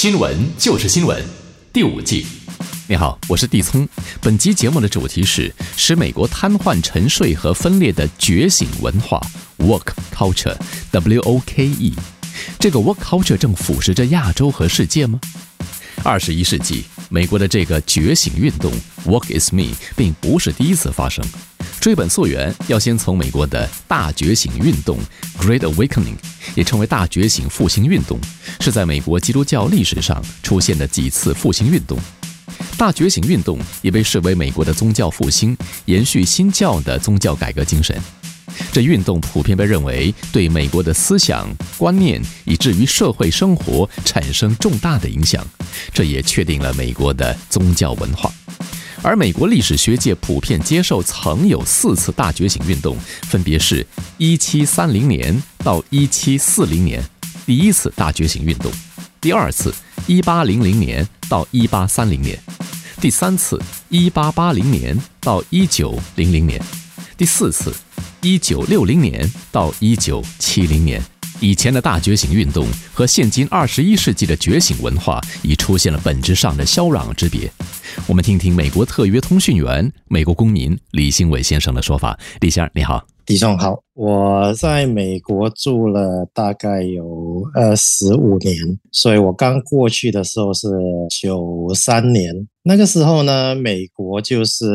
新闻就是新闻，第五季。你好，我是地聪。本集节目的主题是使美国瘫痪、沉睡和分裂的觉醒文化 （Work Culture，W O K E）。这个 Work Culture 正腐蚀着亚洲和世界吗？二十一世纪，美国的这个觉醒运动 “Work is me” 并不是第一次发生。追本溯源，要先从美国的大觉醒运动 （Great Awakening），也称为大觉醒复兴运动，是在美国基督教历史上出现的几次复兴运动。大觉醒运动也被视为美国的宗教复兴，延续新教的宗教改革精神。这运动普遍被认为对美国的思想观念以至于社会生活产生重大的影响，这也确定了美国的宗教文化。而美国历史学界普遍接受，曾有四次大觉醒运动，分别是1730年到1740年，第一次大觉醒运动；第二次1800年到1830年；第三次1880年到1900年；第四次1960年到1970年。以前的大觉醒运动和现今二十一世纪的觉醒文化已出现了本质上的消壤之别。我们听听美国特约通讯员、美国公民李兴伟先生的说法。李先生，你好。李总好。我在美国住了大概有呃十五年，所以我刚过去的时候是九三年。那个时候呢，美国就是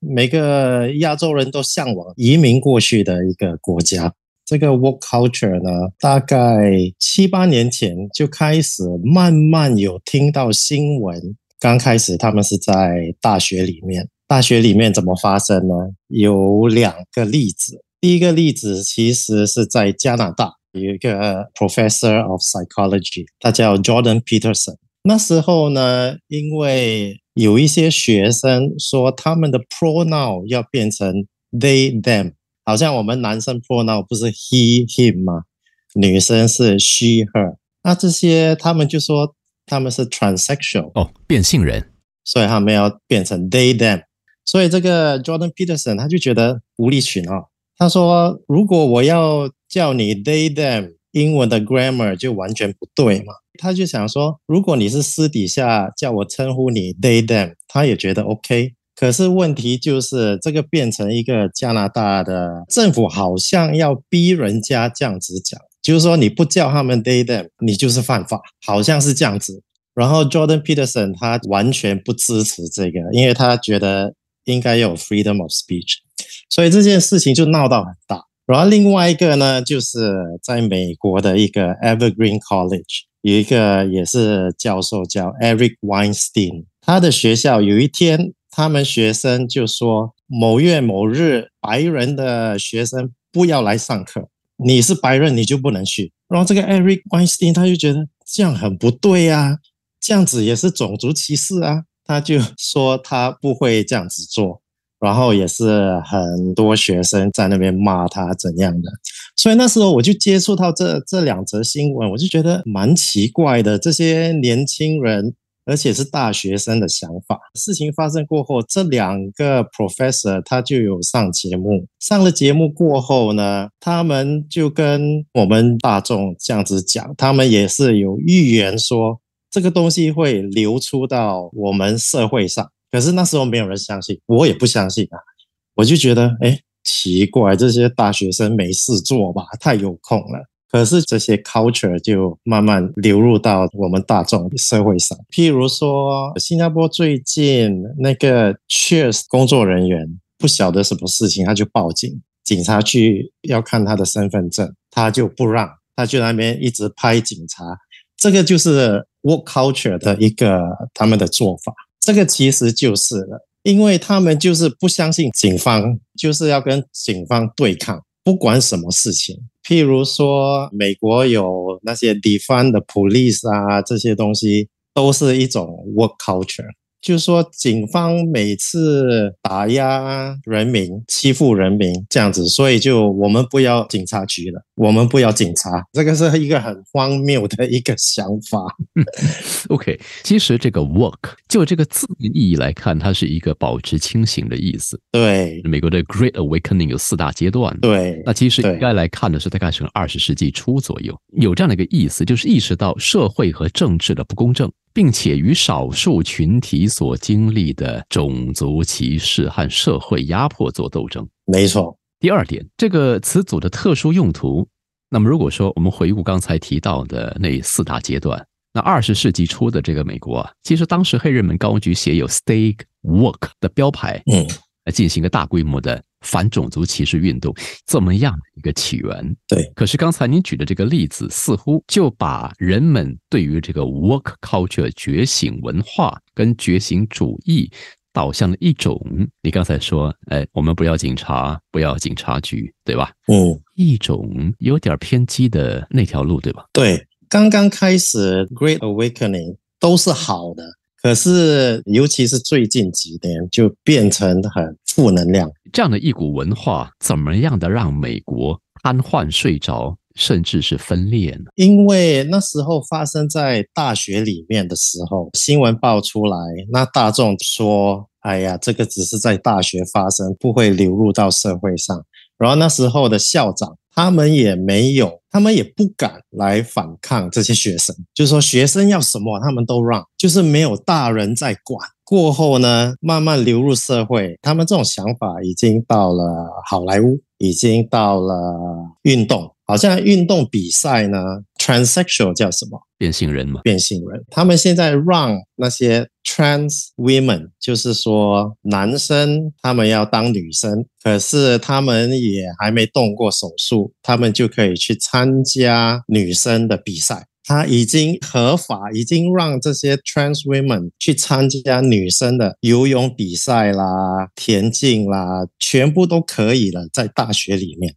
每个亚洲人都向往移民过去的一个国家。这个 work culture 呢，大概七八年前就开始慢慢有听到新闻。刚开始他们是在大学里面，大学里面怎么发生呢？有两个例子。第一个例子其实是在加拿大，有一个 professor of psychology，他叫 Jordan Peterson。那时候呢，因为有一些学生说他们的 pronoun 要变成 they them。好像我们男生 pronoun 不是 he him 吗？女生是 she her。那这些他们就说他们是 transsexual 哦，变性人，所以他们要变成 they them。所以这个 Jordan Peterson 他就觉得无理取闹。他说：“如果我要叫你 they them，英文的 grammar 就完全不对嘛。”他就想说，如果你是私底下叫我称呼你 they them，他也觉得 OK。可是问题就是，这个变成一个加拿大的政府好像要逼人家这样子讲，就是说你不叫他们 they them，你就是犯法，好像是这样子。然后 Jordan Peterson 他完全不支持这个，因为他觉得应该有 freedom of speech，所以这件事情就闹到很大。然后另外一个呢，就是在美国的一个 Evergreen College 有一个也是教授叫 Eric Weinstein，他的学校有一天。他们学生就说某月某日白人的学生不要来上课，你是白人你就不能去。然后这个 Eric Weinstein 他就觉得这样很不对啊，这样子也是种族歧视啊，他就说他不会这样子做。然后也是很多学生在那边骂他怎样的，所以那时候我就接触到这这两则新闻，我就觉得蛮奇怪的，这些年轻人。而且是大学生的想法。事情发生过后，这两个 professor 他就有上节目。上了节目过后呢，他们就跟我们大众这样子讲，他们也是有预言说这个东西会流出到我们社会上。可是那时候没有人相信，我也不相信啊。我就觉得，哎，奇怪，这些大学生没事做吧？太有空了。可是这些 culture 就慢慢流入到我们大众社会上。譬如说，新加坡最近那个 Cheers 工作人员不晓得什么事情，他就报警，警察去要看他的身份证，他就不让，他就那边一直拍警察。这个就是 work culture 的一个他们的做法。这个其实就是了，因为他们就是不相信警方，就是要跟警方对抗，不管什么事情。譬如说，美国有那些地方的 police 啊，这些东西都是一种 work culture。就是说，警方每次打压人民、欺负人民这样子，所以就我们不要警察局了，我们不要警察，这个是一个很荒谬的一个想法。OK，其实这个 work 就这个字面意义来看，它是一个保持清醒的意思。对，美国的 Great Awakening 有四大阶段。对，那其实应该来看的是大概是二十世纪初左右，有这样的一个意思，就是意识到社会和政治的不公正。并且与少数群体所经历的种族歧视和社会压迫做斗争。没错。第二点，这个词组的特殊用途。那么，如果说我们回顾刚才提到的那四大阶段，那二十世纪初的这个美国啊，其实当时黑人们高举写有 “Stay Work” 的标牌，嗯，来进行一个大规模的。反种族歧视运动这么样的一个起源，对。可是刚才您举的这个例子，似乎就把人们对于这个 work culture 觉醒文化跟觉醒主义导向了一种，你刚才说，哎，我们不要警察，不要警察局，对吧？嗯，一种有点偏激的那条路，对吧？对，刚刚开始 Great Awakening 都是好的。可是，尤其是最近几年，就变成很负能量。这样的一股文化，怎么样的让美国瘫痪、睡着，甚至是分裂呢？因为那时候发生在大学里面的时候，新闻爆出来，那大众说：“哎呀，这个只是在大学发生，不会流入到社会上。”然后那时候的校长。他们也没有，他们也不敢来反抗这些学生，就是说学生要什么，他们都让，就是没有大人在管。过后呢，慢慢流入社会，他们这种想法已经到了好莱坞，已经到了运动，好像运动比赛呢，transsexual 叫什么？变性人嘛？变性人，他们现在让那些。Trans women 就是说，男生他们要当女生，可是他们也还没动过手术，他们就可以去参加女生的比赛。他已经合法，已经让这些 Trans women 去参加女生的游泳比赛啦、田径啦，全部都可以了，在大学里面。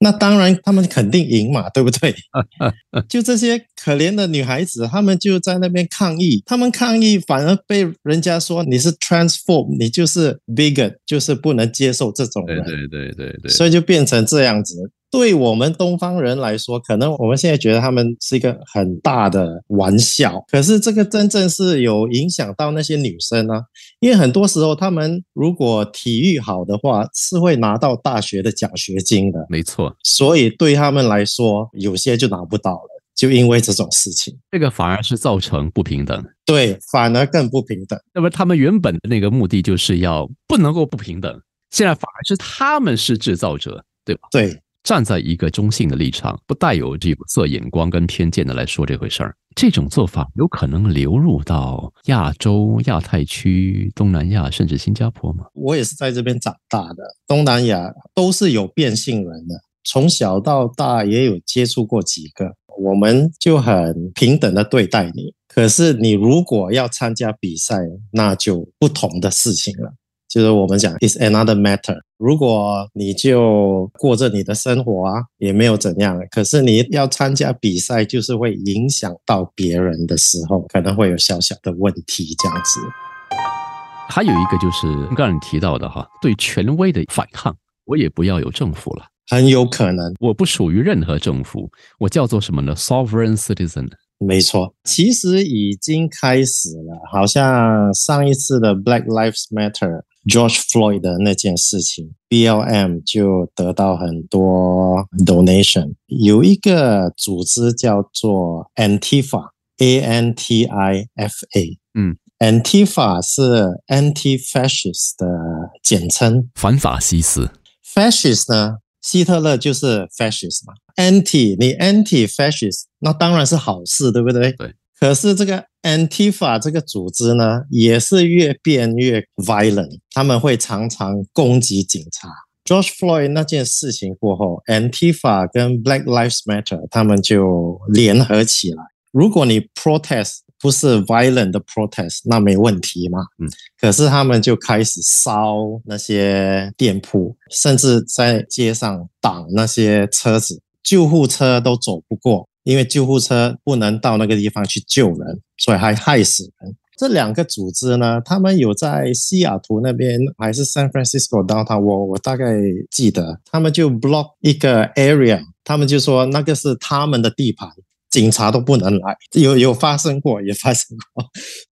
那当然，他们肯定赢嘛，对不对？就这些可怜的女孩子，他们就在那边抗议，他们抗议反而被人家说你是 transform，你就是 bigot，就是不能接受这种人。对对对对对，所以就变成这样子。对我们东方人来说，可能我们现在觉得他们是一个很大的玩笑，可是这个真正是有影响到那些女生啊。因为很多时候，他们如果体育好的话，是会拿到大学的奖学金的。没错，所以对他们来说，有些就拿不到了，就因为这种事情，这个反而是造成不平等。对，反而更不平等。那么他们原本的那个目的就是要不能够不平等，现在反而是他们是制造者，对吧？对。站在一个中性的立场，不带有有色眼光跟偏见的来说这回事儿，这种做法有可能流入到亚洲、亚太区、东南亚，甚至新加坡吗？我也是在这边长大的，东南亚都是有变性人的，从小到大也有接触过几个，我们就很平等的对待你。可是你如果要参加比赛，那就不同的事情了。就是我们讲，is another matter。如果你就过着你的生活啊，也没有怎样。可是你要参加比赛，就是会影响到别人的时候，可能会有小小的问题这样子。还有一个就是刚才你提到的哈，对权威的反抗，我也不要有政府了，很有可能我不属于任何政府，我叫做什么呢？Sovereign citizen。没错，其实已经开始了，好像上一次的 Black Lives Matter。George Floyd 的那件事情，BLM 就得到很多 donation。有一个组织叫做 Antifa，A N T I F A，嗯，Antifa 是 Anti-Fascist 的简称，反法西斯。Fascist 呢，希特勒就是 Fascist 嘛，Anti 你 Anti-Fascist，那当然是好事，对不对？对。可是这个 Antifa 这个组织呢，也是越变越 violent，他们会常常攻击警察。George Floyd 那件事情过后，Antifa 跟 Black Lives Matter 他们就联合起来。如果你 protest 不是 violent 的 protest，那没问题嘛。嗯。可是他们就开始烧那些店铺，甚至在街上挡那些车子，救护车都走不过。因为救护车不能到那个地方去救人，所以还害死人。这两个组织呢，他们有在西雅图那边还是 San Francisco downtown，我我大概记得，他们就 block 一个 area，他们就说那个是他们的地盘。警察都不能来，有有发生过，也发生过，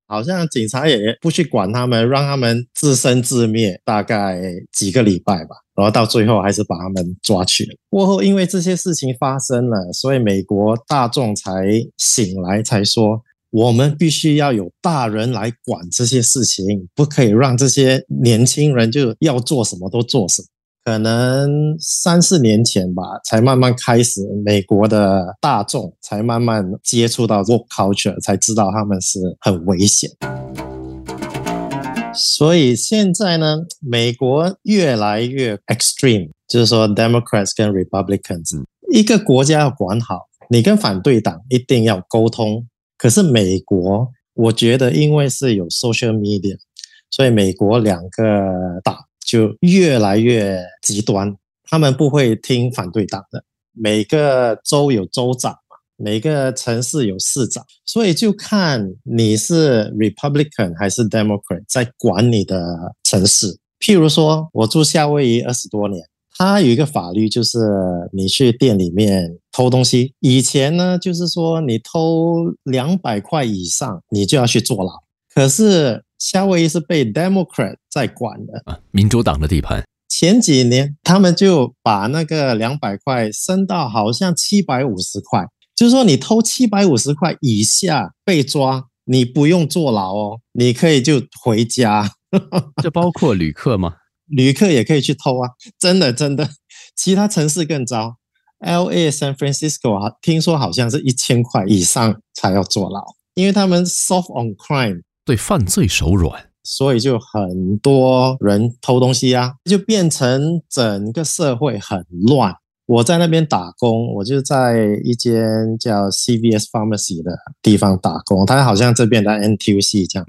好像警察也不去管他们，让他们自生自灭，大概几个礼拜吧，然后到最后还是把他们抓去了。过后因为这些事情发生了，所以美国大众才醒来，才说我们必须要有大人来管这些事情，不可以让这些年轻人就要做什么都做什么。可能三四年前吧，才慢慢开始，美国的大众才慢慢接触到 work culture，才知道他们是很危险。所以现在呢，美国越来越 extreme，就是说 Democrats 跟 Republicans，一个国家要管好，你跟反对党一定要沟通。可是美国，我觉得因为是有 social media，所以美国两个党。就越来越极端，他们不会听反对党的。每个州有州长嘛，每个城市有市长，所以就看你是 Republican 还是 Democrat 在管你的城市。譬如说，我住夏威夷二十多年，它有一个法律，就是你去店里面偷东西，以前呢就是说你偷两百块以上，你就要去坐牢。可是夏威夷是被 Democrat 在管的啊，民主党的地盘。前几年他们就把那个两百块升到好像七百五十块，就是说你偷七百五十块以下被抓，你不用坐牢哦，你可以就回家。这包括旅客吗？旅客也可以去偷啊，真的真的。其他城市更糟，L A、San Francisco 啊，听说好像是一千块以上才要坐牢，因为他们 soft on crime。对犯罪手软，所以就很多人偷东西啊，就变成整个社会很乱。我在那边打工，我就在一间叫 CVS Pharmacy 的地方打工，它好像这边的 NTUC 这样。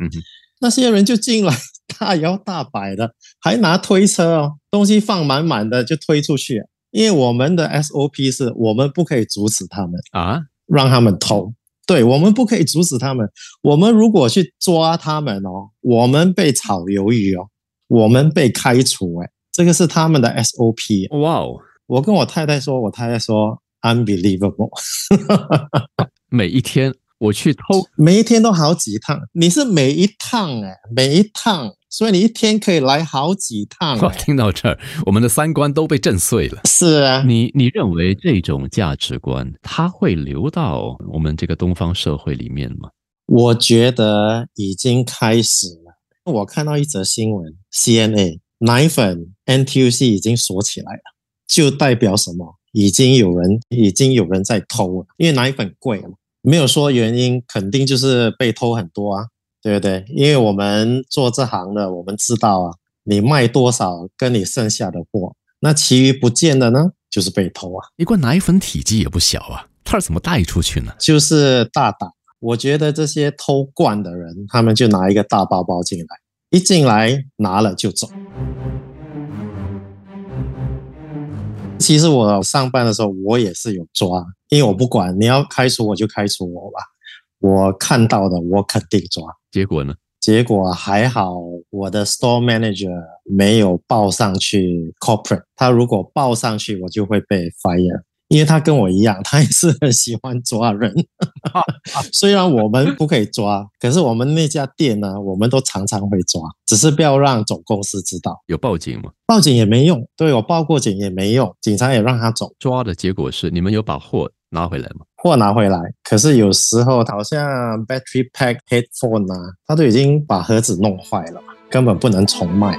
那些人就进来，大摇大摆的，还拿推车哦，东西放满满的就推出去。因为我们的 SOP 是我们不可以阻止他们啊，让他们偷。对我们不可以阻止他们。我们如果去抓他们哦，我们被炒鱿鱼哦，我们被开除哎，这个是他们的 SOP。哇哦！我跟我太太说，我太太说 unbelievable。每一天我去偷，每一天都好几趟。你是每一趟哎，每一趟。所以你一天可以来好几趟。听到这儿，我们的三观都被震碎了。是啊，你你认为这种价值观它会流到我们这个东方社会里面吗？我觉得已经开始了。我看到一则新闻，CNA 奶粉 NTUC 已经锁起来了，就代表什么？已经有人已经有人在偷了，因为奶粉贵嘛，没有说原因，肯定就是被偷很多啊。对不对？因为我们做这行的，我们知道啊，你卖多少跟你剩下的货，那其余不见的呢，就是被偷啊。一罐奶粉体积也不小啊，他是怎么带出去呢？就是大胆。我觉得这些偷罐的人，他们就拿一个大包包进来，一进来拿了就走。其实我上班的时候，我也是有抓，因为我不管你要开除我就开除我吧。我看到的，我肯定抓。结果呢？结果还好，我的 store manager 没有报上去 corporate。他如果报上去，我就会被 fire。因为他跟我一样，他也是很喜欢抓人。虽然我们不可以抓，可是我们那家店呢，我们都常常会抓，只是不要让总公司知道。有报警吗？报警也没用。对我报过警也没用，警察也让他走。抓的结果是，你们有把货拿回来吗？货拿回来，可是有时候好像 battery pack headphone 啊，他都已经把盒子弄坏了，根本不能重卖。